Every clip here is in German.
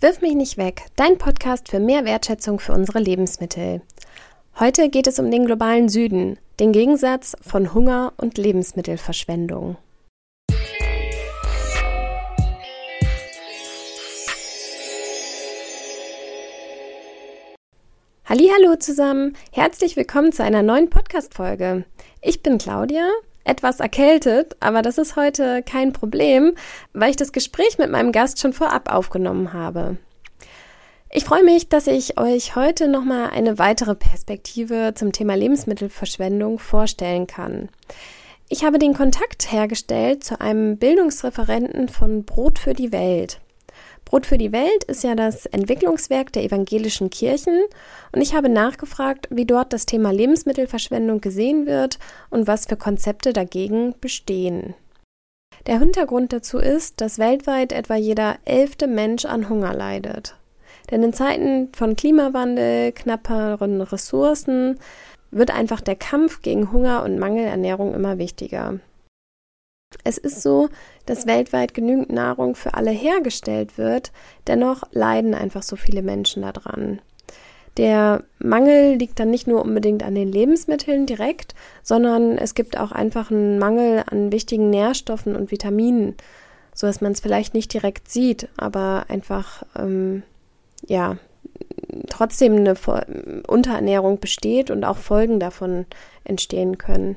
Wirf mich nicht weg, dein Podcast für mehr Wertschätzung für unsere Lebensmittel. Heute geht es um den globalen Süden, den Gegensatz von Hunger und Lebensmittelverschwendung. Hallo zusammen, herzlich willkommen zu einer neuen Podcast Folge. Ich bin Claudia etwas erkältet, aber das ist heute kein Problem, weil ich das Gespräch mit meinem Gast schon vorab aufgenommen habe. Ich freue mich, dass ich euch heute nochmal eine weitere Perspektive zum Thema Lebensmittelverschwendung vorstellen kann. Ich habe den Kontakt hergestellt zu einem Bildungsreferenten von Brot für die Welt. Brot für die Welt ist ja das Entwicklungswerk der evangelischen Kirchen und ich habe nachgefragt, wie dort das Thema Lebensmittelverschwendung gesehen wird und was für Konzepte dagegen bestehen. Der Hintergrund dazu ist, dass weltweit etwa jeder elfte Mensch an Hunger leidet. Denn in Zeiten von Klimawandel, knapperen Ressourcen wird einfach der Kampf gegen Hunger und Mangelernährung immer wichtiger. Es ist so, dass weltweit genügend Nahrung für alle hergestellt wird, dennoch leiden einfach so viele Menschen daran. Der Mangel liegt dann nicht nur unbedingt an den Lebensmitteln direkt, sondern es gibt auch einfach einen Mangel an wichtigen Nährstoffen und Vitaminen, so dass man es vielleicht nicht direkt sieht, aber einfach ähm, ja trotzdem eine Unterernährung besteht und auch Folgen davon entstehen können.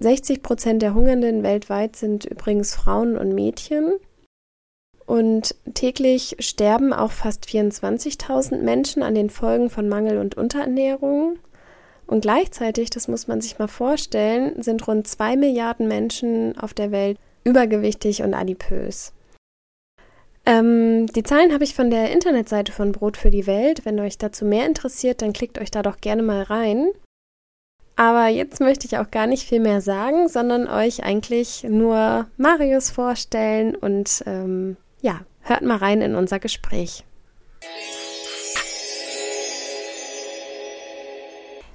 60 Prozent der Hungernden weltweit sind übrigens Frauen und Mädchen. Und täglich sterben auch fast 24.000 Menschen an den Folgen von Mangel und Unterernährung. Und gleichzeitig, das muss man sich mal vorstellen, sind rund zwei Milliarden Menschen auf der Welt übergewichtig und adipös. Ähm, die Zahlen habe ich von der Internetseite von Brot für die Welt. Wenn euch dazu mehr interessiert, dann klickt euch da doch gerne mal rein. Aber jetzt möchte ich auch gar nicht viel mehr sagen, sondern euch eigentlich nur Marius vorstellen und ähm, ja, hört mal rein in unser Gespräch.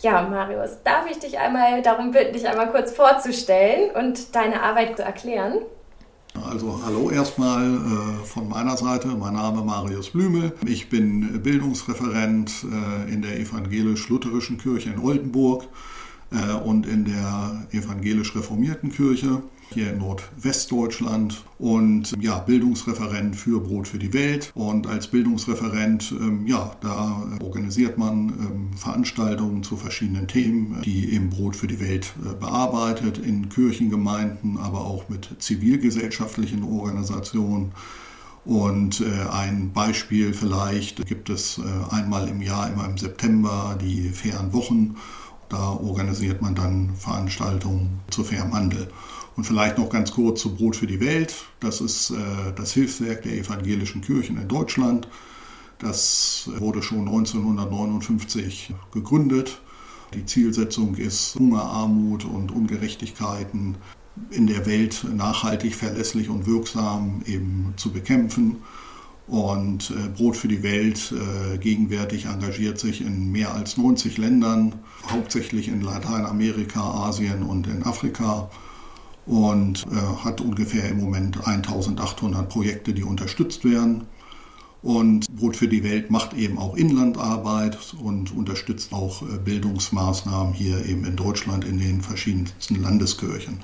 Ja, Marius, darf ich dich einmal darum bitten, dich einmal kurz vorzustellen und deine Arbeit zu erklären? Also hallo erstmal äh, von meiner Seite, mein Name Marius Blümel. Ich bin Bildungsreferent äh, in der evangelisch-lutherischen Kirche in Oldenburg äh, und in der evangelisch-reformierten Kirche hier in Nordwestdeutschland und ja, Bildungsreferent für Brot für die Welt. Und als Bildungsreferent, ähm, ja, da organisiert man ähm, Veranstaltungen zu verschiedenen Themen, die eben Brot für die Welt äh, bearbeitet, in Kirchengemeinden, aber auch mit zivilgesellschaftlichen Organisationen. Und äh, ein Beispiel vielleicht gibt es äh, einmal im Jahr, immer im September, die fairen Wochen. Da organisiert man dann Veranstaltungen zu fairem Handel. Und vielleicht noch ganz kurz zu Brot für die Welt. Das ist äh, das Hilfswerk der evangelischen Kirchen in Deutschland. Das wurde schon 1959 gegründet. Die Zielsetzung ist, Hunger, Armut und Ungerechtigkeiten in der Welt nachhaltig, verlässlich und wirksam eben zu bekämpfen. Und äh, Brot für die Welt äh, gegenwärtig engagiert sich in mehr als 90 Ländern, hauptsächlich in Lateinamerika, Asien und in Afrika und äh, hat ungefähr im Moment 1800 Projekte, die unterstützt werden. Und Brot für die Welt macht eben auch Inlandarbeit und unterstützt auch Bildungsmaßnahmen hier eben in Deutschland in den verschiedensten Landeskirchen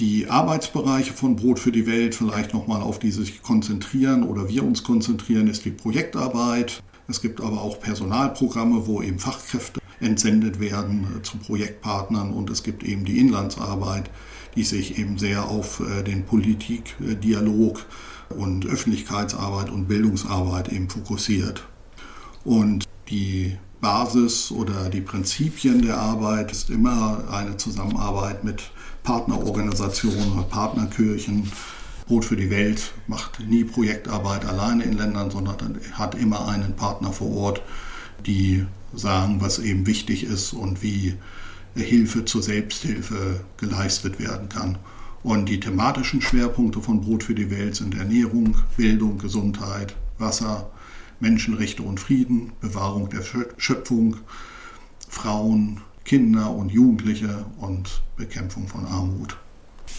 die Arbeitsbereiche von Brot für die Welt vielleicht nochmal auf die sich konzentrieren oder wir uns konzentrieren, ist die Projektarbeit. Es gibt aber auch Personalprogramme, wo eben Fachkräfte entsendet werden äh, zu Projektpartnern und es gibt eben die Inlandsarbeit, die sich eben sehr auf äh, den Politikdialog und Öffentlichkeitsarbeit und Bildungsarbeit eben fokussiert. Und die Basis oder die Prinzipien der Arbeit ist immer eine Zusammenarbeit mit Partnerorganisationen, Partnerkirchen. Brot für die Welt macht nie Projektarbeit alleine in Ländern, sondern hat immer einen Partner vor Ort, die sagen, was eben wichtig ist und wie Hilfe zur Selbsthilfe geleistet werden kann. Und die thematischen Schwerpunkte von Brot für die Welt sind Ernährung, Bildung, Gesundheit, Wasser, Menschenrechte und Frieden, Bewahrung der Schöpfung, Frauen, Kinder und Jugendliche und Bekämpfung von Armut.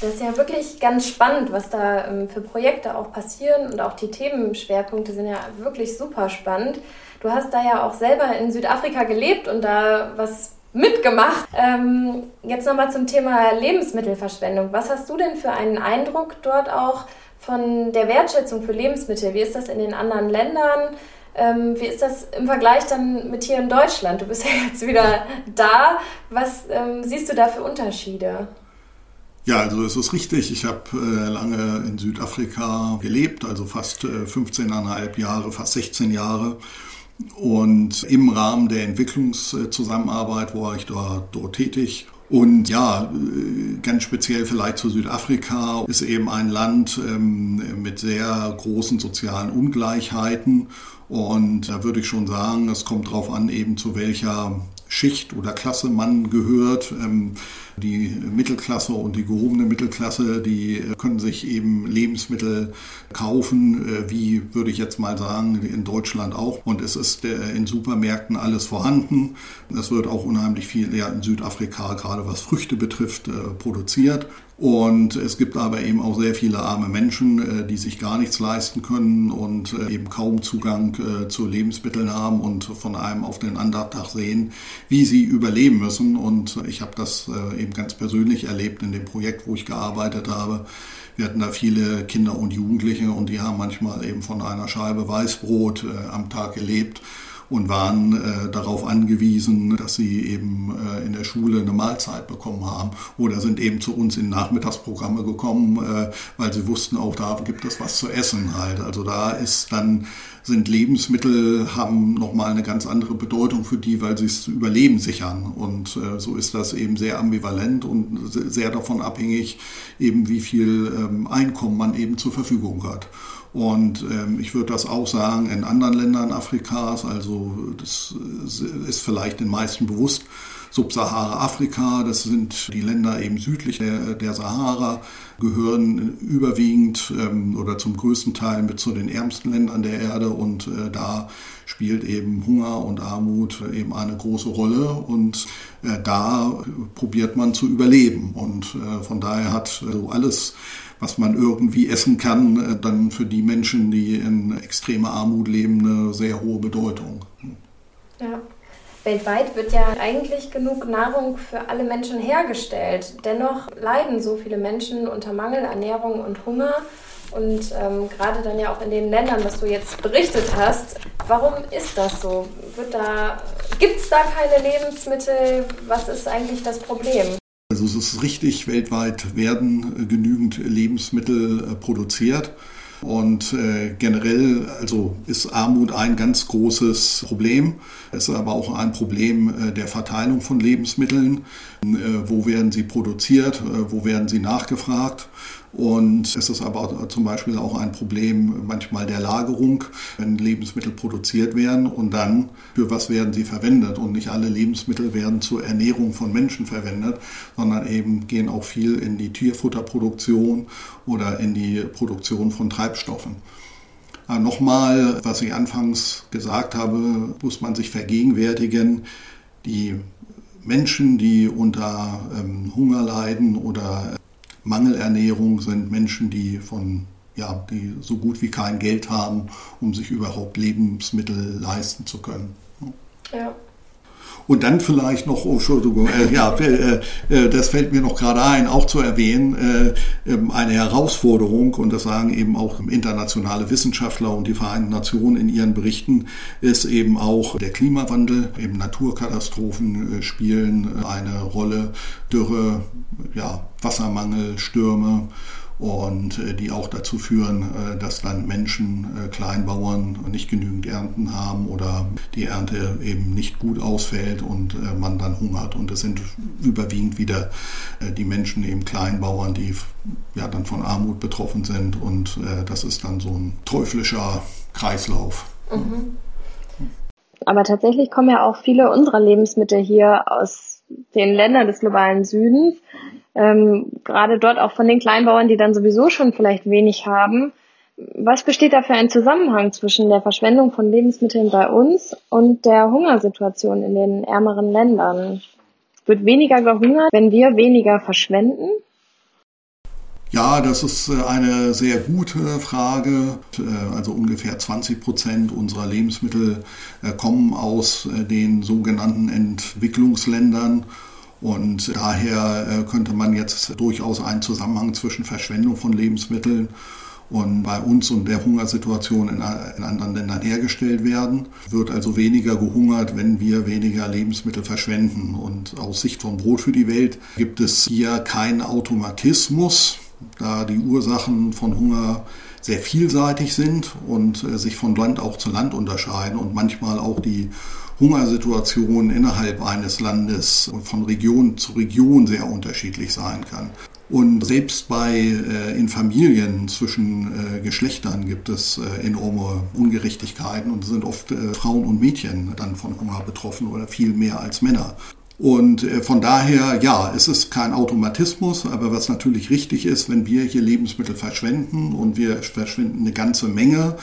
Das ist ja wirklich ganz spannend, was da ähm, für Projekte auch passieren und auch die Themenschwerpunkte sind ja wirklich super spannend. Du hast da ja auch selber in Südafrika gelebt und da was mitgemacht. Ähm, jetzt nochmal zum Thema Lebensmittelverschwendung. Was hast du denn für einen Eindruck dort auch von der Wertschätzung für Lebensmittel? Wie ist das in den anderen Ländern? Ähm, wie ist das im Vergleich dann mit hier in Deutschland? Du bist ja jetzt wieder da. Was ähm, siehst du da für Unterschiede? Ja, also es ist richtig. Ich habe äh, lange in Südafrika gelebt, also fast äh, 15,5 Jahre, fast 16 Jahre. Und im Rahmen der Entwicklungszusammenarbeit war ich dort, dort tätig. Und ja, äh, ganz speziell vielleicht zu Südafrika ist eben ein Land ähm, mit sehr großen sozialen Ungleichheiten. Und da würde ich schon sagen, es kommt darauf an, eben zu welcher Schicht oder Klasse man gehört. Ähm, die Mittelklasse und die gehobene Mittelklasse, die können sich eben Lebensmittel kaufen, äh, wie würde ich jetzt mal sagen, in Deutschland auch. Und es ist äh, in Supermärkten alles vorhanden. Es wird auch unheimlich viel ja, in Südafrika, gerade was Früchte betrifft, äh, produziert. Und es gibt aber eben auch sehr viele arme Menschen, die sich gar nichts leisten können und eben kaum Zugang zu Lebensmitteln haben und von einem auf den anderen Tag sehen, wie sie überleben müssen. Und ich habe das eben ganz persönlich erlebt in dem Projekt, wo ich gearbeitet habe. Wir hatten da viele Kinder und Jugendliche und die haben manchmal eben von einer Scheibe Weißbrot äh, am Tag gelebt und waren äh, darauf angewiesen, dass sie eben äh, in der Schule eine Mahlzeit bekommen haben oder sind eben zu uns in Nachmittagsprogramme gekommen, äh, weil sie wussten, auch da gibt es was zu essen halt. Also da ist dann sind Lebensmittel haben nochmal eine ganz andere Bedeutung für die, weil sie es Überleben sichern. Und äh, so ist das eben sehr ambivalent und sehr davon abhängig, eben wie viel ähm, Einkommen man eben zur Verfügung hat. Und ähm, ich würde das auch sagen in anderen Ländern Afrikas, also das ist vielleicht den meisten bewusst, Subsahara-Afrika, das sind die Länder eben südlich der, der Sahara, gehören überwiegend ähm, oder zum größten Teil mit zu den ärmsten Ländern der Erde. Und äh, da spielt eben Hunger und Armut eben eine große Rolle. Und äh, da probiert man zu überleben. Und äh, von daher hat also alles was man irgendwie essen kann, äh, dann für die Menschen, die in extremer Armut leben, eine sehr hohe Bedeutung. Ja. Weltweit wird ja eigentlich genug Nahrung für alle Menschen hergestellt. Dennoch leiden so viele Menschen unter Mangel, Ernährung und Hunger. Und ähm, gerade dann ja auch in den Ländern, was du jetzt berichtet hast, warum ist das so? da, gibt es da keine Lebensmittel? Was ist eigentlich das Problem? Also es ist richtig, weltweit werden genügend Lebensmittel äh, produziert. Und äh, generell also ist Armut ein ganz großes Problem. Es ist aber auch ein Problem äh, der Verteilung von Lebensmitteln. Äh, wo werden sie produziert? Äh, wo werden sie nachgefragt? Und es ist aber zum Beispiel auch ein Problem manchmal der Lagerung, wenn Lebensmittel produziert werden und dann für was werden sie verwendet. Und nicht alle Lebensmittel werden zur Ernährung von Menschen verwendet, sondern eben gehen auch viel in die Tierfutterproduktion oder in die Produktion von Treibstoffen. Nochmal, was ich anfangs gesagt habe, muss man sich vergegenwärtigen, die Menschen, die unter ähm, Hunger leiden oder Mangelernährung sind Menschen, die von ja, die so gut wie kein Geld haben, um sich überhaupt Lebensmittel leisten zu können. Ja. Und dann vielleicht noch, oh, Entschuldigung, äh, ja, äh, äh, das fällt mir noch gerade ein, auch zu erwähnen, äh, ähm, eine Herausforderung, und das sagen eben auch internationale Wissenschaftler und die Vereinten Nationen in ihren Berichten, ist eben auch der Klimawandel. Eben Naturkatastrophen äh, spielen eine Rolle, Dürre, ja, Wassermangel, Stürme und äh, die auch dazu führen, äh, dass dann Menschen, äh, Kleinbauern nicht genügend Ernten haben oder die Ernte eben nicht gut ausfällt und man dann hungert. Und das sind überwiegend wieder die Menschen, eben Kleinbauern, die ja dann von Armut betroffen sind und das ist dann so ein teuflischer Kreislauf. Mhm. Aber tatsächlich kommen ja auch viele unserer Lebensmittel hier aus den Ländern des globalen Südens ähm, gerade dort auch von den Kleinbauern, die dann sowieso schon vielleicht wenig haben. Was besteht da für ein Zusammenhang zwischen der Verschwendung von Lebensmitteln bei uns und der Hungersituation in den ärmeren Ländern? Wird weniger gehungert, wenn wir weniger verschwenden? Ja, das ist äh, eine sehr gute Frage. Äh, also ungefähr 20 Prozent unserer Lebensmittel äh, kommen aus den sogenannten Entwicklungsländern. Und daher könnte man jetzt durchaus einen Zusammenhang zwischen Verschwendung von Lebensmitteln und bei uns und der Hungersituation in, anderen Ländern hergestellt werden. Wird also weniger gehungert, wenn wir weniger Lebensmittel verschwenden. Und aus Sicht von Brot für die Welt gibt es hier keinen Automatismus da die Ursachen von Hunger sehr vielseitig sind und äh, sich von Land auch zu Land unterscheiden und manchmal auch die Hungersituation innerhalb eines Landes und von Region zu Region sehr unterschiedlich sein kann. Und selbst bei äh, in Familien zwischen äh, Geschlechtern gibt es äh, enorme Ungerechtigkeiten und sind oft äh, Frauen und Mädchen dann von Hunger betroffen oder viel mehr als Männer. Und äh, von daher, ja, es ist kein Automatismus, aber was natürlich richtig ist, wenn wir hier Lebensmittel verschwenden und wir verschwenden eine ganze Menge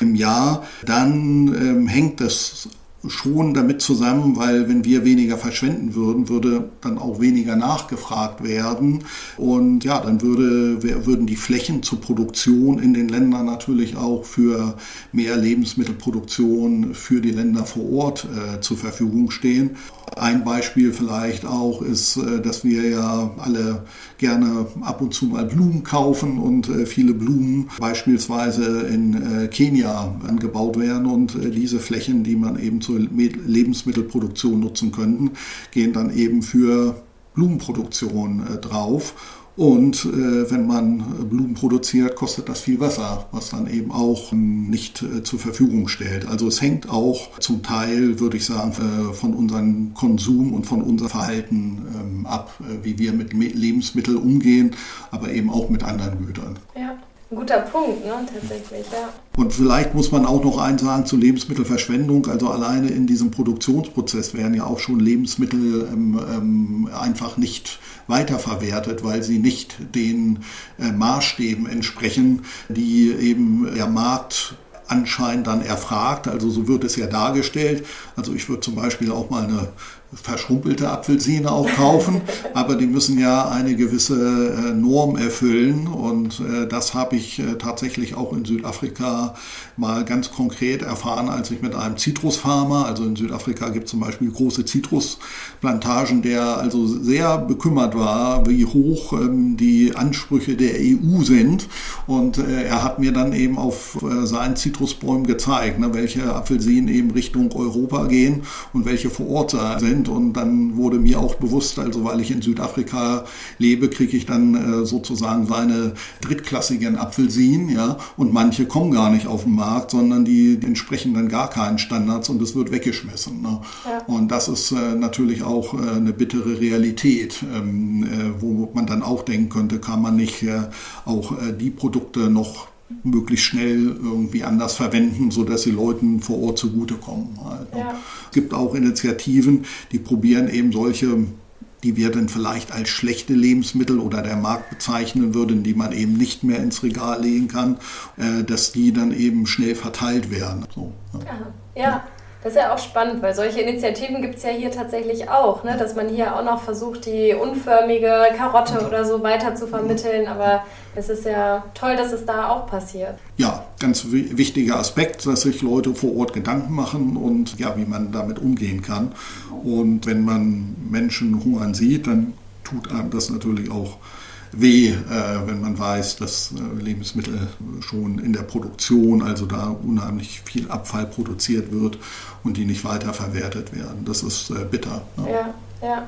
im Jahr, dann ähm, hängt das schon damit zusammen, weil wenn wir weniger verschwenden würden, würde dann auch weniger nachgefragt werden. Und ja, dann würde, würden die Flächen zur Produktion in den Ländern natürlich auch für mehr Lebensmittelproduktion für die Länder vor Ort äh, zur Verfügung stehen. Ein Beispiel vielleicht auch ist, äh, dass wir ja alle gerne ab und zu mal Blumen kaufen und äh, viele Blumen beispielsweise in äh, Kenia angebaut werden und diese Flächen, die man eben zur Lebensmittelproduktion nutzen könnten, gehen dann eben für Blumenproduktion drauf. Und äh, wenn man Blumen produziert, kostet das viel Wasser, was dann eben auch nicht äh, zur Verfügung stellt. Also es hängt auch zum Teil, würde ich sagen, äh, von unserem Konsum und von unserem Verhalten ähm, ab, äh, wie wir mit Lebensmitteln umgehen, aber eben auch mit anderen Gütern. Ja. Ein guter Punkt, ne, tatsächlich, ja. Und vielleicht muss man auch noch eins sagen zu Lebensmittelverschwendung. Also alleine in diesem Produktionsprozess werden ja auch schon Lebensmittel ähm, ähm, einfach nicht weiterverwertet, weil sie nicht den äh, Maßstäben entsprechen, die eben der Markt anscheinend dann erfragt. Also so wird es ja dargestellt. Also ich würde zum Beispiel auch mal eine verschrumpelte Apfelsine auch kaufen, aber die müssen ja eine gewisse äh, Norm erfüllen und äh, das habe ich äh, tatsächlich auch in Südafrika mal ganz konkret erfahren, als ich mit einem Zitrusfarmer, also in Südafrika gibt es zum Beispiel große Zitrusplantagen, der also sehr bekümmert war, wie hoch ähm, die Ansprüche der EU sind und er hat mir dann eben auf seinen Zitrusbäumen gezeigt, ne, welche Apfelsinen eben Richtung Europa gehen und welche vor Ort sind sind. Und dann wurde mir auch bewusst, also weil ich in Südafrika lebe, kriege ich dann äh, sozusagen seine drittklassigen Apfelsinen, ja. Und manche kommen gar nicht auf den Markt, sondern die, entsprechen dann gar keinen Standards und es wird weggeschmissen. Ne? Ja. Und das ist äh, natürlich auch äh, eine bittere Realität, ähm, äh, wo man dann auch denken könnte, kann man nicht äh, auch äh, die Produkte noch möglichst schnell irgendwie anders verwenden, sodass sie Leuten vor Ort zugutekommen. Halt. Ja. Es gibt auch Initiativen, die probieren eben solche die wir dann vielleicht als schlechte Lebensmittel oder der Markt bezeichnen würden, die man eben nicht mehr ins Regal legen kann, äh, dass die dann eben schnell verteilt werden. So, ja. ja. Das ist ja auch spannend, weil solche Initiativen gibt es ja hier tatsächlich auch, ne? dass man hier auch noch versucht, die unförmige Karotte oder so weiter zu vermitteln. Aber es ist ja toll, dass es da auch passiert. Ja, ganz wichtiger Aspekt, dass sich Leute vor Ort Gedanken machen und ja, wie man damit umgehen kann. Und wenn man Menschen hungern sieht, dann tut einem das natürlich auch weh, äh, wenn man weiß, dass äh, Lebensmittel schon in der Produktion, also da unheimlich viel Abfall produziert wird und die nicht weiterverwertet werden. Das ist äh, bitter. Ne? Ja, ja.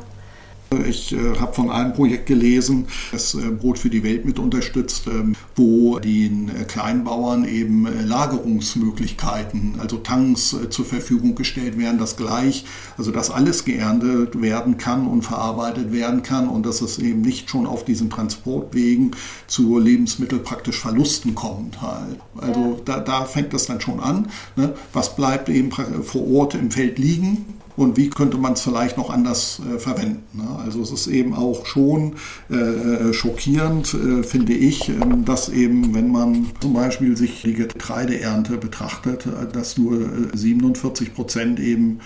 Ich äh, habe von einem Projekt gelesen, das äh, Brot für die Welt mit unterstützt, ähm, wo den äh, Kleinbauern eben äh, Lagerungsmöglichkeiten, also Tanks äh, zur Verfügung gestellt werden, dass gleich, also dass alles geerntet werden kann und verarbeitet werden kann und dass es eben nicht schon auf diesen Transportwegen zu Lebensmittel praktisch Verlusten kommt. Halt. Also da, da fängt das dann schon an. Ne? Was bleibt eben vor Ort im Feld liegen? Und wie könnte man es vielleicht noch anders äh, verwenden. Ne? Also es ist eben auch schon äh, äh schockierend, äh, finde ich, ähm, dass eben, wenn man zum Beispiel sich die Getreideernte betrachtet, äh, dass nur 47 äh, Prozent eben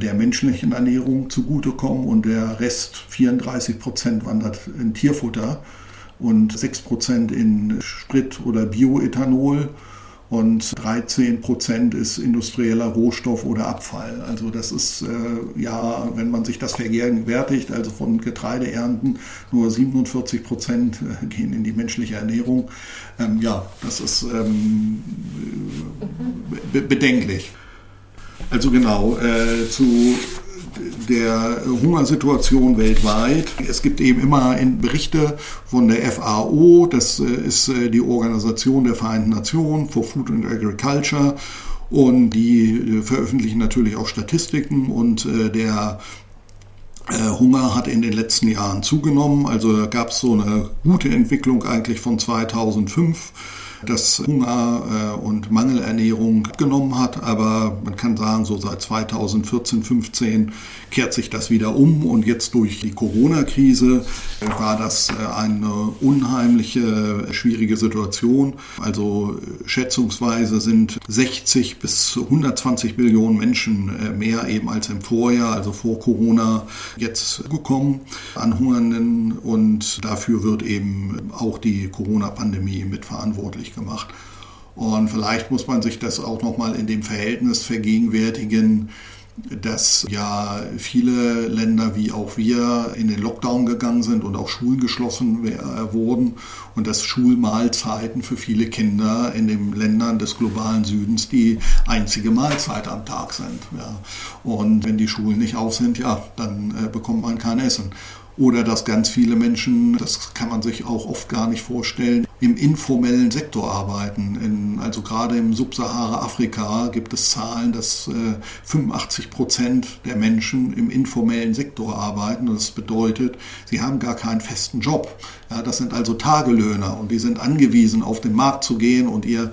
der menschlichen Ernährung zugutekommen und der Rest 34 Prozent wandert in Tierfutter. und 6 Prozent in Sprit oder Bioethanol und 13 Prozent ist industrieller Rohstoff oder Abfall. Also das ist äh, ja, wenn man sich das vergegenwärtigt, also von Getreideernten nur 47 Prozent äh, gehen in die menschliche Ernährung. Ähm, ja, das ist ähm, be bedenklich. Also genau, äh, zu der Hungersituation weltweit. Es gibt eben immer Berichte von der FAO, das äh, ist äh, die Organisation der Vereinten Nationen for Food and Agriculture. Und die äh, veröffentlichen natürlich auch Statistiken und der Hunger hat in den letzten Jahren zugenommen. Also gab es so eine gute Entwicklung eigentlich von 2005 dass Hunger äh, und Mangelernährung abgenommen hat. Aber man kann sagen, so seit 2014, 15 kehrt sich das wieder um. Und jetzt durch die Corona-Krise äh, war das äh, eine unheimliche, schwierige Situation. Also schätzungsweise sind 60 bis 120 Millionen Menschen mehr eben als im Vorjahr, also vor Corona, jetzt gekommen an Hungernden. Und dafür wird eben auch die Corona-Pandemie mitverantwortlich möglich gemacht. Und vielleicht muss man sich das auch nochmal in dem Verhältnis vergegenwärtigen, dass ja viele Länder wie auch wir in den Lockdown gegangen sind und auch Schulen geschlossen wurden und dass Schulmahlzeiten für viele Kinder in den Ländern des globalen Südens die einzige Mahlzeit am Tag sind. Ja. Und wenn die Schulen nicht auf sind, ja, dann äh, bekommt man kein Essen. Oder dass ganz viele Menschen, das kann man sich auch oft gar nicht vorstellen, im informellen Sektor arbeiten. In, also gerade im Subsahara-Afrika gibt es Zahlen, dass äh, 85 Prozent der Menschen im informellen Sektor arbeiten. Das bedeutet, sie haben gar keinen festen Job. Ja, das sind also Tagelöhner und die sind angewiesen, auf den Markt zu gehen und ihr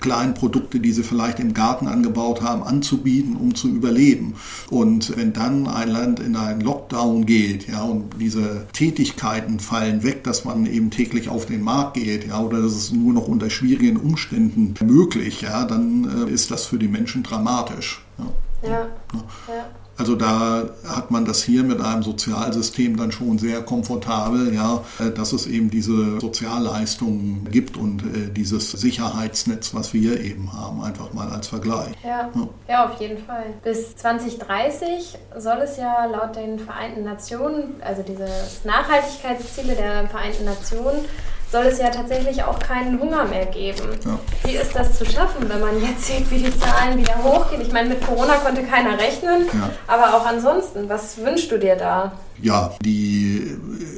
kleinen Produkte, die sie vielleicht im Garten angebaut haben, anzubieten, um zu überleben. Und wenn dann ein Land in einen Lockdown geht, ja, und diese Tätigkeiten fallen weg, dass man eben täglich auf den Markt geht, ja, oder das ist nur noch unter schwierigen Umständen möglich, ja, dann äh, ist das für die Menschen dramatisch. Ja. ja. ja. Also da hat man das hier mit einem Sozialsystem dann schon sehr komfortabel, ja, äh, dass es eben diese Sozialleistungen gibt und äh, dieses Sicherheitsnetz, was wir eben haben, einfach mal als Vergleich. Ja, ja. ja auf jeden Fall. Bis 2030 soll es ja laut den Vereinten Nationen, also diese Nachhaltigkeitsziele der Vereinten Nationen, soll es ja tatsächlich auch keinen Hunger mehr geben. Ja. Wie ist das zu schaffen, wenn man jetzt sieht, wie die Zahlen wieder hochgehen? Ich meine, mit Corona konnte keiner rechnen, ja. aber auch ansonsten, was wünschst du dir da? Ja, die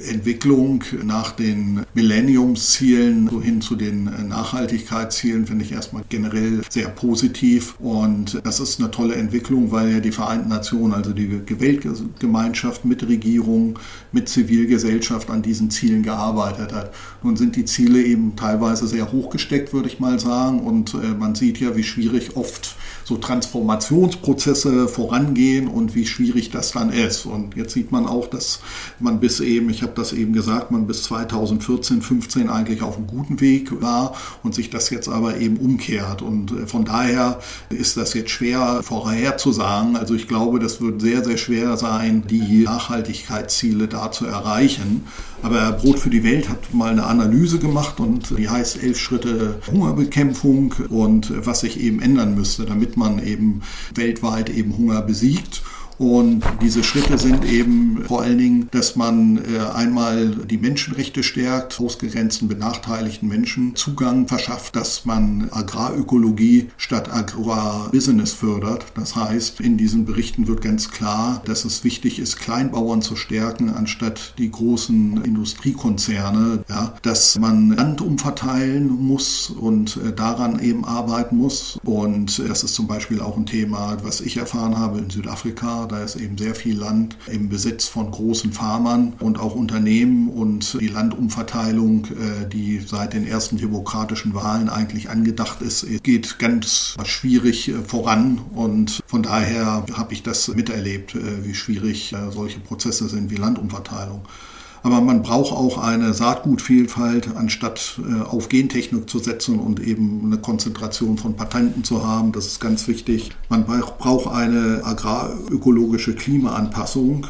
Entwicklung nach den Millenniumszielen so hin zu den Nachhaltigkeitszielen finde ich erstmal generell sehr positiv. Und das ist eine tolle Entwicklung, weil ja die Vereinten Nationen, also die Weltgemeinschaft mit Regierung, mit Zivilgesellschaft an diesen Zielen gearbeitet hat. Nun sind die Ziele eben teilweise sehr hoch gesteckt, würde ich mal sagen. Und äh, man sieht ja, wie schwierig oft so Transformationsprozesse vorangehen und wie schwierig das dann ist. Und jetzt sieht man auch, dass man bis eben, ich habe das eben gesagt, man bis 2014, 15 eigentlich auf einem guten Weg war und sich das jetzt aber eben umkehrt. Und äh, von daher ist das jetzt schwer vorherzusagen. Also ich glaube, das wird sehr, sehr schwer sein, die Nachhaltigkeitsziele da zu erreichen. Aber Brot für die Welt hat mal eine Analyse gemacht und die heißt elf Schritte Hungerbekämpfung und was sich eben ändern müsste, damit man eben weltweit eben Hunger besiegt. Und diese Schritte sind eben vor allen Dingen, dass man äh, einmal die Menschenrechte stärkt, ausgegrenzten, benachteiligten Menschen Zugang verschafft, dass man Agrarökologie statt Agrarbusiness fördert. Das heißt, in diesen Berichten wird ganz klar, dass es wichtig ist, Kleinbauern zu stärken, anstatt die großen Industriekonzerne, ja, dass man Land umverteilen muss und äh, daran eben arbeiten muss. Und das ist zum Beispiel auch ein Thema, was ich erfahren habe in Südafrika da ist eben sehr viel Land im Besitz von großen Farmern und auch Unternehmen und die Landumverteilung, äh, die seit den ersten demokratischen Wahlen eigentlich angedacht ist, geht ganz schwierig äh, voran und von daher habe ich das miterlebt, äh, wie schwierig solche Prozesse sind wie Landumverteilung. Aber man braucht auch eine Saatgutvielfalt, anstatt äh, auf Gentechnik zu setzen und eben eine Konzentration von Patenten zu haben. Das ist ganz wichtig. Man braucht eine agrarökologische Klimaanpassung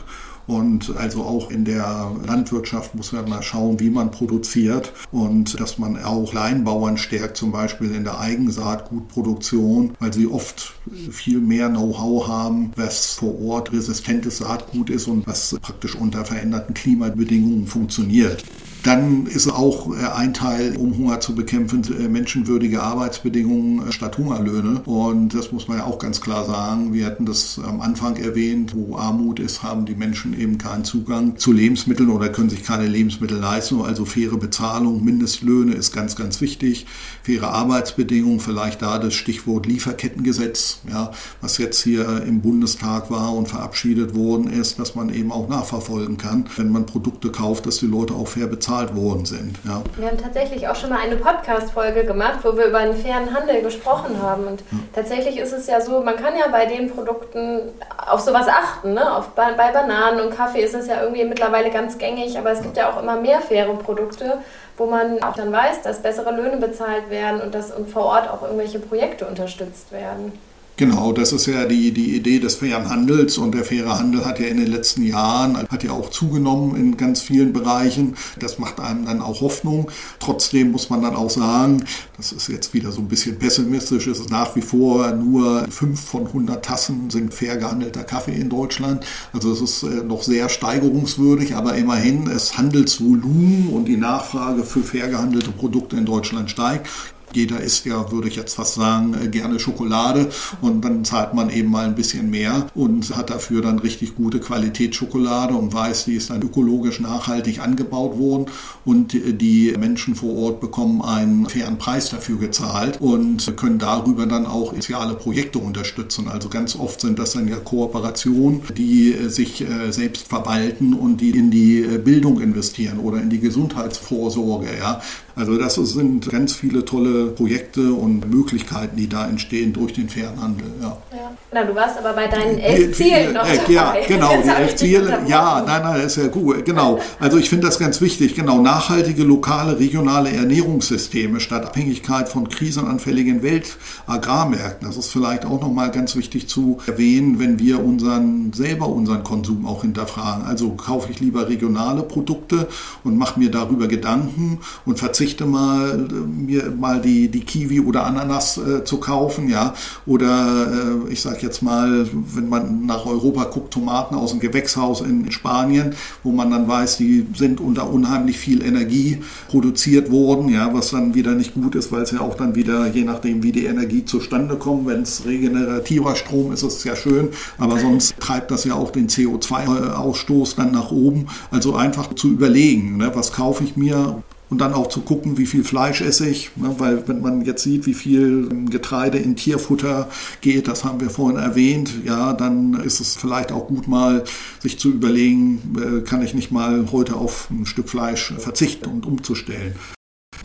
Und also auch in der Landwirtschaft muss man mal schauen, wie man produziert und dass man auch Leinbauern stärkt, zum Beispiel in der Eigensaatgutproduktion, weil sie oft viel mehr Know-how haben, was vor Ort resistentes Saatgut ist und was praktisch unter veränderten Klimabedingungen funktioniert. Dann ist auch äh, ein Teil, um Hunger zu bekämpfen, äh, menschenwürdige Arbeitsbedingungen äh, statt Hungerlöhne. Und das muss man ja auch ganz klar sagen. Wir hatten das am Anfang erwähnt, wo Armut ist, haben die Menschen eben keinen Zugang zu Lebensmitteln oder können sich keine Lebensmittel leisten. Also faire Bezahlung, Mindestlöhne ist ganz, ganz wichtig. Faire Arbeitsbedingungen, vielleicht da das Stichwort Lieferkettengesetz, ja, was jetzt hier im Bundestag war und verabschiedet worden ist, dass man eben auch nachverfolgen kann, wenn man Produkte kauft, dass die Leute auch fair bezahlen bezahlt worden sind. Ja. Wir haben tatsächlich auch schon mal eine Podcast-Folge gemacht, wo wir über einen fairen Handel gesprochen haben. Und ja. tatsächlich ist es ja so, man kann ja bei den Produkten auf sowas achten. Ne? Auf, bei, bei Bananen und Kaffee ist es ja irgendwie mittlerweile ganz gängig, aber es gibt ja auch immer mehr faire Produkte, wo man auch dann weiß, dass bessere Löhne bezahlt werden und dass vor Ort auch irgendwelche Projekte unterstützt werden. Genau, das ist ja die, die Idee des fairen Handels und der faire Handel hat ja in den letzten Jahren, hat ja auch zugenommen in ganz vielen Bereichen. Das macht einem dann auch Hoffnung. Trotzdem muss man dann auch sagen, das ist jetzt wieder so ein bisschen pessimistisch, es ist nach wie vor nur fünf von 100 Tassen sind fair gehandelter Kaffee in Deutschland. Also es ist äh, noch sehr steigerungswürdig, aber immerhin das Handelsvolumen und die Nachfrage für fair gehandelte Produkte in Deutschland steigt. Jeder isst ja, würde ich jetzt fast sagen, äh, gerne Schokolade und dann zahlt man eben mal ein bisschen mehr und hat dafür dann richtig gute Qualitätsschokolade und weiß, die ist dann ökologisch nachhaltig angebaut worden und die Menschen vor Ort bekommen einen fairen Preis dafür gezahlt und können darüber dann auch soziale Projekte unterstützen. Also ganz oft sind das dann ja Kooperationen, die äh, sich äh, selbst verwalten und die in die Bildung investieren oder in die Gesundheitsvorsorge. Ja. Also das sind ganz viele tolle Projekte und Möglichkeiten, die da entstehen durch den fairen Handel. Ja. ja. Na, du warst aber bei deinen elf Zielen noch dabei. Ja, genau, Jetzt die elf Ziele. Ja, nein, nein, ist ja gut. Genau. Also ich finde das ganz wichtig. Genau, nachhaltige lokale, regionale Ernährungssysteme statt Abhängigkeit von krisenanfälligen Weltagrarmärkten. Das ist vielleicht auch nochmal ganz wichtig zu erwähnen, wenn wir unseren selber unseren Konsum auch hinterfragen. Also kaufe ich lieber regionale Produkte und mache mir darüber Gedanken und verzichte verzichte mal, mir mal die, die Kiwi oder Ananas äh, zu kaufen, ja. Oder äh, ich sage jetzt mal, wenn man nach Europa guckt, Tomaten aus dem Gewächshaus in Spanien, wo man dann weiß, die sind unter unheimlich viel Energie produziert worden, ja, was dann wieder nicht gut ist, weil es ja auch dann wieder, je nachdem, wie die Energie zustande kommt, wenn es regenerativer Strom ist, ist es ja schön, aber sonst treibt das ja auch den CO2-Ausstoß dann nach oben. Also einfach zu überlegen, ne, was kaufe ich mir, und dann auch zu gucken, wie viel Fleisch esse ich, ne? weil wenn man jetzt sieht, wie viel Getreide in Tierfutter geht, das haben wir vorhin erwähnt, ja, dann ist es vielleicht auch gut mal sich zu überlegen, äh, kann ich nicht mal heute auf ein Stück Fleisch verzichten und umzustellen.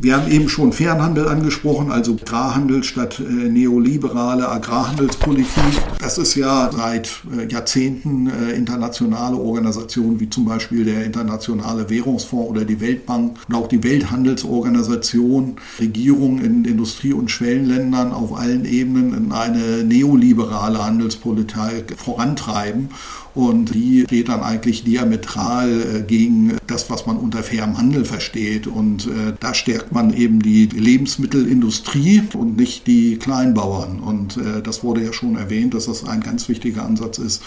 Wir haben eben schon Fernhandel angesprochen, also Agrarhandel statt äh, neoliberale Agrarhandelspolitik. Das ist ja seit äh, Jahrzehnten äh, internationale Organisationen wie zum Beispiel der Internationale Währungsfonds oder die Weltbank und auch die Welthandelsorganisation, Regierungen in Industrie- und Schwellenländern auf allen Ebenen in eine neoliberale Handelspolitik vorantreiben. Und die steht dann eigentlich diametral äh, gegen das, was man unter fairem Handel versteht. Und äh, da stärkt man eben die Lebensmittelindustrie und nicht die Kleinbauern. Und äh, das wurde ja schon erwähnt, dass das ein ganz wichtiger Ansatz ist,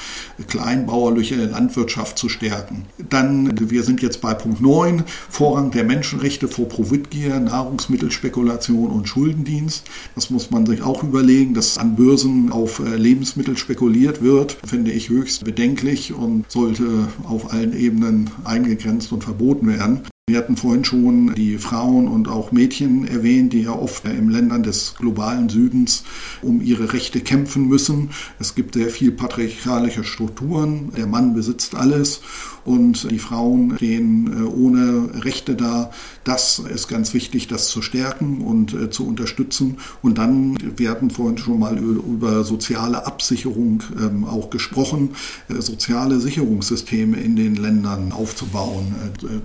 kleinbauerliche Landwirtschaft zu stärken. Dann, wir sind jetzt bei Punkt 9, Vorrang der Menschenrechte vor Profitgier, Nahrungsmittelspekulation und Schuldendienst. Das muss man sich auch überlegen, dass an Börsen auf Lebensmittel spekuliert wird, finde ich höchst bedenklich bedenklich und sollte auf allen Ebenen eingegrenzt und verboten werden. Wir hatten vorhin schon die Frauen und auch Mädchen erwähnt, die ja oft in Ländern des globalen Südens um ihre Rechte kämpfen müssen. Es gibt sehr viel patriarchalische Strukturen. Der Mann besitzt alles und die Frauen stehen äh, ohne Rechte da. Das ist ganz wichtig, das zu stärken und äh, zu unterstützen. Und dann, wir hatten vorhin schon mal über soziale Absicherung ähm, auch gesprochen, äh, soziale Sicherungssysteme in den Ländern aufzubauen.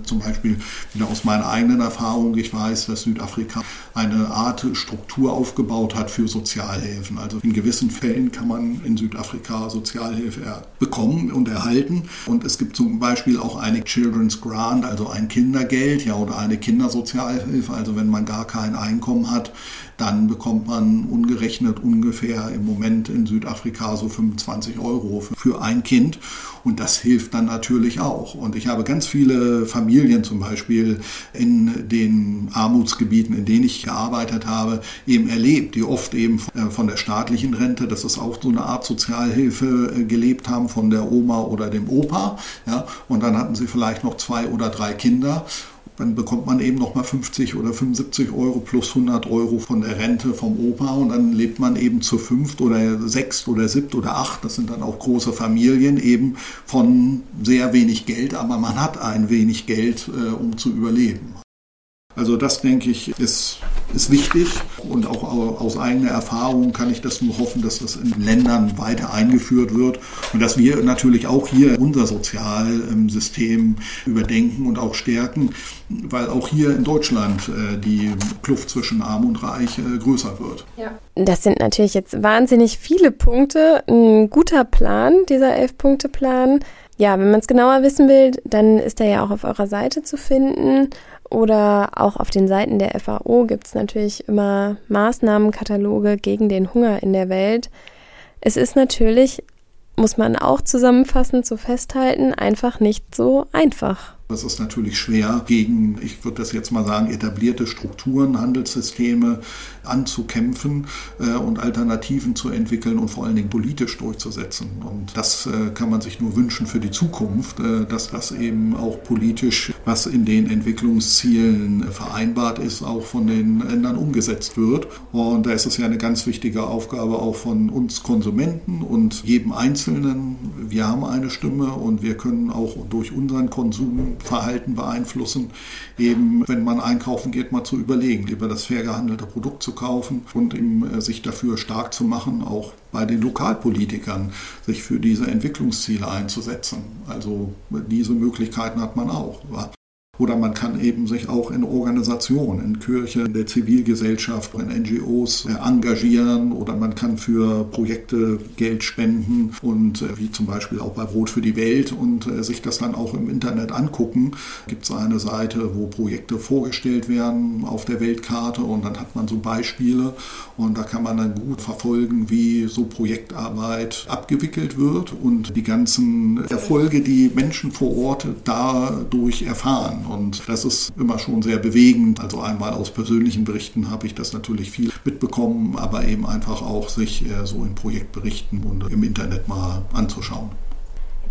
Zum Beispiel wieder aus meiner eigenen Erfahrung, ich weiß, dass Südafrika eine Art Struktur aufgebaut hat für Sozialhilfen. Also in gewissen Fällen kann man in Südafrika Sozialhilfe bekommen und erhalten. Und es gibt zum Beispiel auch eine Children's Grant, also ein Kindergeld, ja, oder eine Kindersozialhilfe. Also wenn man gar kein Einkommen hat, dann bekommt man ungerechnet ungefähr im Moment in Südafrika so 25 Euro für ein Kind. Und das hilft dann natürlich auch. Und ich habe ganz viele Familien zum Beispiel in den Armutsgebieten, in denen ich gearbeitet habe, eben erlebt, die oft eben von der staatlichen Rente, das ist auch so eine Art Sozialhilfe äh, gelebt haben, von der Oma oder dem Opa. Ja, und dann hatten sie vielleicht noch zwei oder drei Kinder. Dann bekommt man eben nochmal 50 oder 75 Euro plus 100 Euro von der Rente vom Opa. Und dann lebt man eben zu fünft oder sechst oder siebt oder acht, das sind dann auch große Familien, eben von sehr wenig Geld, aber man hat ein wenig Geld, äh, um zu überleben. Also das, denke ich, ist, ist wichtig und auch aus eigener Erfahrung kann ich das nur hoffen, dass das in Ländern weiter eingeführt wird und dass wir natürlich auch hier unser Sozialsystem überdenken und auch stärken, weil auch hier in Deutschland äh, die Kluft zwischen Arm und Reich äh, größer wird. Ja. Das sind natürlich jetzt wahnsinnig viele Punkte. Ein guter Plan, dieser Elf-Punkte-Plan. Ja, wenn man es genauer wissen will, dann ist er ja auch auf eurer Seite zu finden. Oder auch auf den Seiten der FAO gibt es natürlich immer Maßnahmenkataloge gegen den Hunger in der Welt. Es ist natürlich, muss man auch zusammenfassend so festhalten, einfach nicht so einfach. Das ist natürlich schwer, gegen, ich würde das jetzt mal sagen, etablierte Strukturen, Handelssysteme anzukämpfen äh, und Alternativen zu entwickeln und vor allen Dingen politisch durchzusetzen. Und das äh, kann man sich nur wünschen für die Zukunft, äh, dass das eben auch politisch, was in den Entwicklungszielen vereinbart ist, auch von den Ländern umgesetzt wird. Und da ist es ja eine ganz wichtige Aufgabe auch von uns Konsumenten und jedem Einzelnen. Wir haben eine Stimme und wir können auch durch unseren Konsum Verhalten beeinflussen, eben wenn man einkaufen geht, mal zu überlegen, lieber das fair gehandelte Produkt zu kaufen und eben, äh, sich dafür stark zu machen, auch bei den Lokalpolitikern, sich für diese Entwicklungsziele einzusetzen. Also diese Möglichkeiten hat man auch. Oder man kann eben sich auch in Organisationen, in Kirche, in der Zivilgesellschaft, in NGOs äh, engagieren oder man kann für Projekte Geld spenden und äh, wie zum Beispiel auch bei Brot für die Welt und äh, sich das dann auch im Internet angucken. Gibt es eine Seite, wo Projekte vorgestellt werden auf der Weltkarte und dann hat man so Beispiele und da kann man dann gut verfolgen, wie so Projektarbeit abgewickelt wird und die ganzen Erfolge, die Menschen vor Ort dadurch erfahren. Und das ist immer schon sehr bewegend. Also einmal aus persönlichen Berichten habe ich das natürlich viel mitbekommen, aber eben einfach auch sich äh, so in Projektberichten und im Internet mal anzuschauen.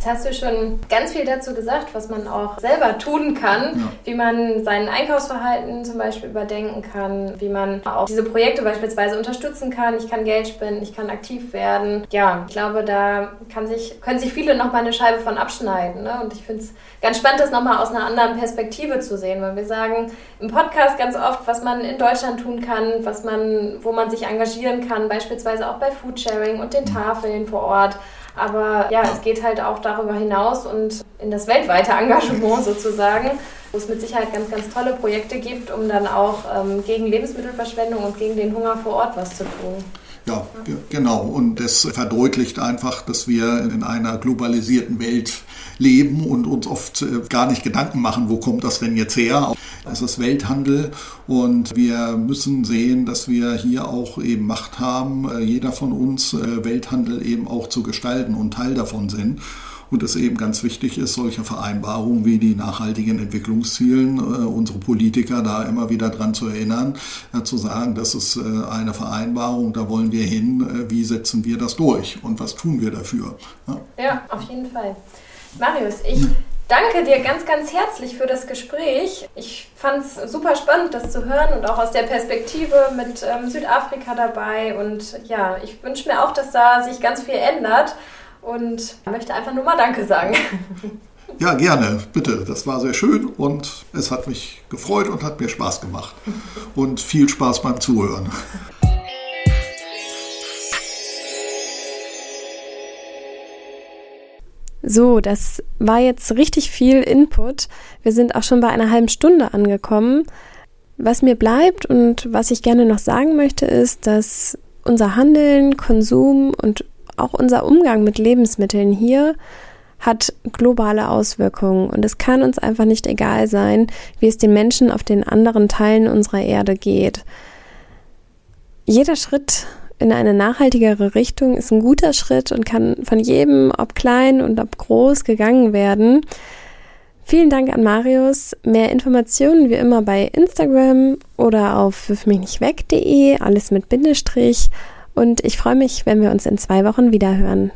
Jetzt hast du schon ganz viel dazu gesagt, was man auch selber tun kann, ja. wie man sein Einkaufsverhalten zum Beispiel überdenken kann, wie man auch diese Projekte beispielsweise unterstützen kann. Ich kann Geld spenden, ich kann aktiv werden. Ja, ich glaube, da sich, können sich viele nochmal eine Scheibe von abschneiden. Ne? Und ich finde es ganz spannend, das nochmal aus einer anderen Perspektive zu sehen, weil wir sagen im Podcast ganz oft, was man in Deutschland tun kann, was man, wo man sich engagieren kann, beispielsweise auch bei Foodsharing und den Tafeln vor Ort. Aber ja, es geht halt auch darüber hinaus und in das weltweite Engagement sozusagen, wo es mit Sicherheit ganz, ganz tolle Projekte gibt, um dann auch ähm, gegen Lebensmittelverschwendung und gegen den Hunger vor Ort was zu tun. Ja, genau. Und das verdeutlicht einfach, dass wir in einer globalisierten Welt leben und uns oft äh, gar nicht Gedanken machen, wo kommt das denn jetzt her. Es ist Welthandel und wir müssen sehen, dass wir hier auch eben Macht haben, äh, jeder von uns äh, Welthandel eben auch zu gestalten und Teil davon sind und es eben ganz wichtig ist, solche Vereinbarungen wie die nachhaltigen Entwicklungszielen, äh, unsere Politiker da immer wieder dran zu erinnern, äh, zu sagen, das ist äh, eine Vereinbarung, da wollen wir hin, äh, wie setzen wir das durch und was tun wir dafür. Ja, ja auf jeden Fall. Marius, ich danke dir ganz, ganz herzlich für das Gespräch. Ich fand es super spannend, das zu hören und auch aus der Perspektive mit ähm, Südafrika dabei. Und ja, ich wünsche mir auch, dass da sich ganz viel ändert und möchte einfach nur mal Danke sagen. Ja, gerne, bitte. Das war sehr schön und es hat mich gefreut und hat mir Spaß gemacht. Und viel Spaß beim Zuhören. So, das war jetzt richtig viel Input. Wir sind auch schon bei einer halben Stunde angekommen. Was mir bleibt und was ich gerne noch sagen möchte, ist, dass unser Handeln, Konsum und auch unser Umgang mit Lebensmitteln hier hat globale Auswirkungen und es kann uns einfach nicht egal sein, wie es den Menschen auf den anderen Teilen unserer Erde geht. Jeder Schritt in eine nachhaltigere Richtung ist ein guter Schritt und kann von jedem, ob klein und ob groß, gegangen werden. Vielen Dank an Marius. Mehr Informationen wie immer bei Instagram oder auf wirfmichnichtweg.de, alles mit Bindestrich. Und ich freue mich, wenn wir uns in zwei Wochen wieder hören.